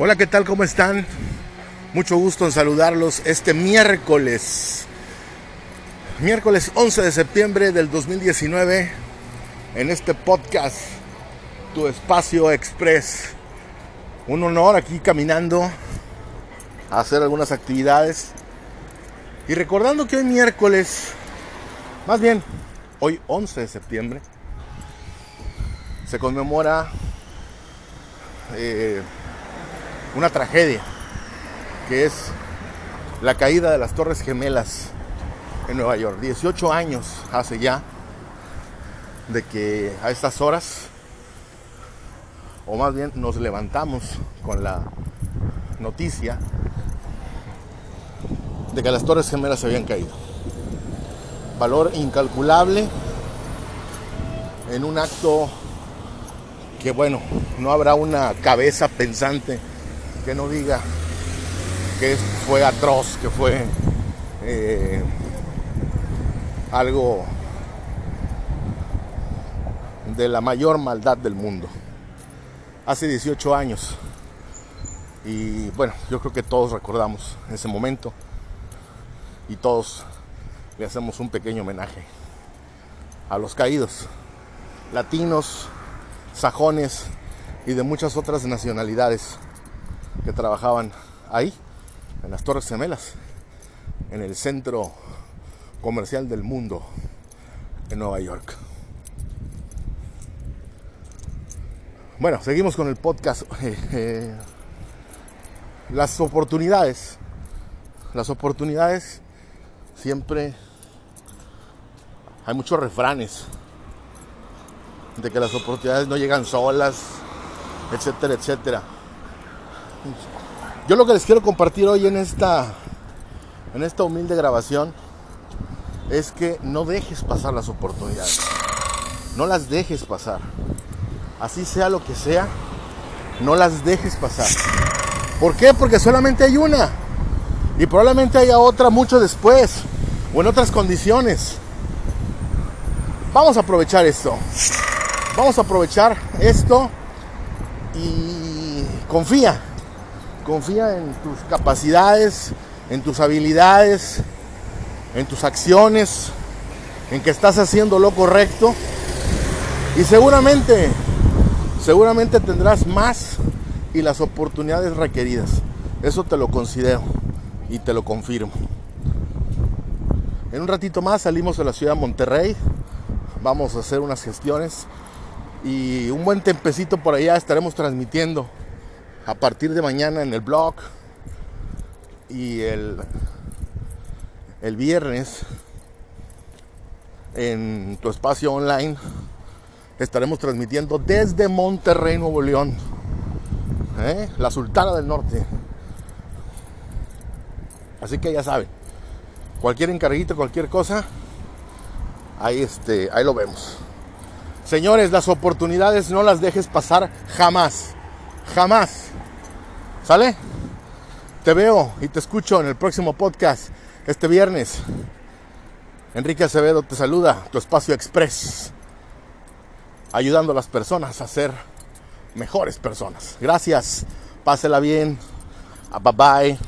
Hola, ¿qué tal? ¿Cómo están? Mucho gusto en saludarlos este miércoles. Miércoles 11 de septiembre del 2019 en este podcast Tu Espacio Express. Un honor aquí caminando a hacer algunas actividades y recordando que hoy miércoles, más bien hoy 11 de septiembre, se conmemora eh, una tragedia, que es la caída de las Torres Gemelas en Nueva York. 18 años hace ya de que a estas horas, o más bien nos levantamos con la noticia de que las Torres Gemelas se habían caído. Valor incalculable en un acto que bueno, no habrá una cabeza pensante que no diga que fue atroz, que fue eh, algo de la mayor maldad del mundo. Hace 18 años. Y bueno, yo creo que todos recordamos ese momento. Y todos le hacemos un pequeño homenaje a los caídos, latinos, sajones y de muchas otras nacionalidades que trabajaban ahí, en las Torres Gemelas, en el centro comercial del mundo, en Nueva York. Bueno, seguimos con el podcast. las oportunidades. Las oportunidades siempre hay muchos refranes de que las oportunidades no llegan solas, etcétera, etcétera. Yo lo que les quiero compartir hoy en esta, en esta humilde grabación es que no dejes pasar las oportunidades. No las dejes pasar. Así sea lo que sea, no las dejes pasar. ¿Por qué? Porque solamente hay una. Y probablemente haya otra mucho después o en otras condiciones. Vamos a aprovechar esto. Vamos a aprovechar esto y confía. Confía en tus capacidades, en tus habilidades, en tus acciones, en que estás haciendo lo correcto. Y seguramente, seguramente tendrás más y las oportunidades requeridas. Eso te lo considero y te lo confirmo. En un ratito más salimos de la ciudad de Monterrey. Vamos a hacer unas gestiones y un buen tempecito por allá estaremos transmitiendo a partir de mañana en el blog y el, el viernes en tu espacio online estaremos transmitiendo desde Monterrey, Nuevo León, ¿eh? la Sultana del Norte. Así que ya saben, cualquier encarguito, cualquier cosa, ahí, este, ahí lo vemos. Señores, las oportunidades no las dejes pasar jamás, jamás. ¿Sale? Te veo y te escucho en el próximo podcast este viernes. Enrique Acevedo te saluda, tu espacio express, ayudando a las personas a ser mejores personas. Gracias, pásela bien, bye bye.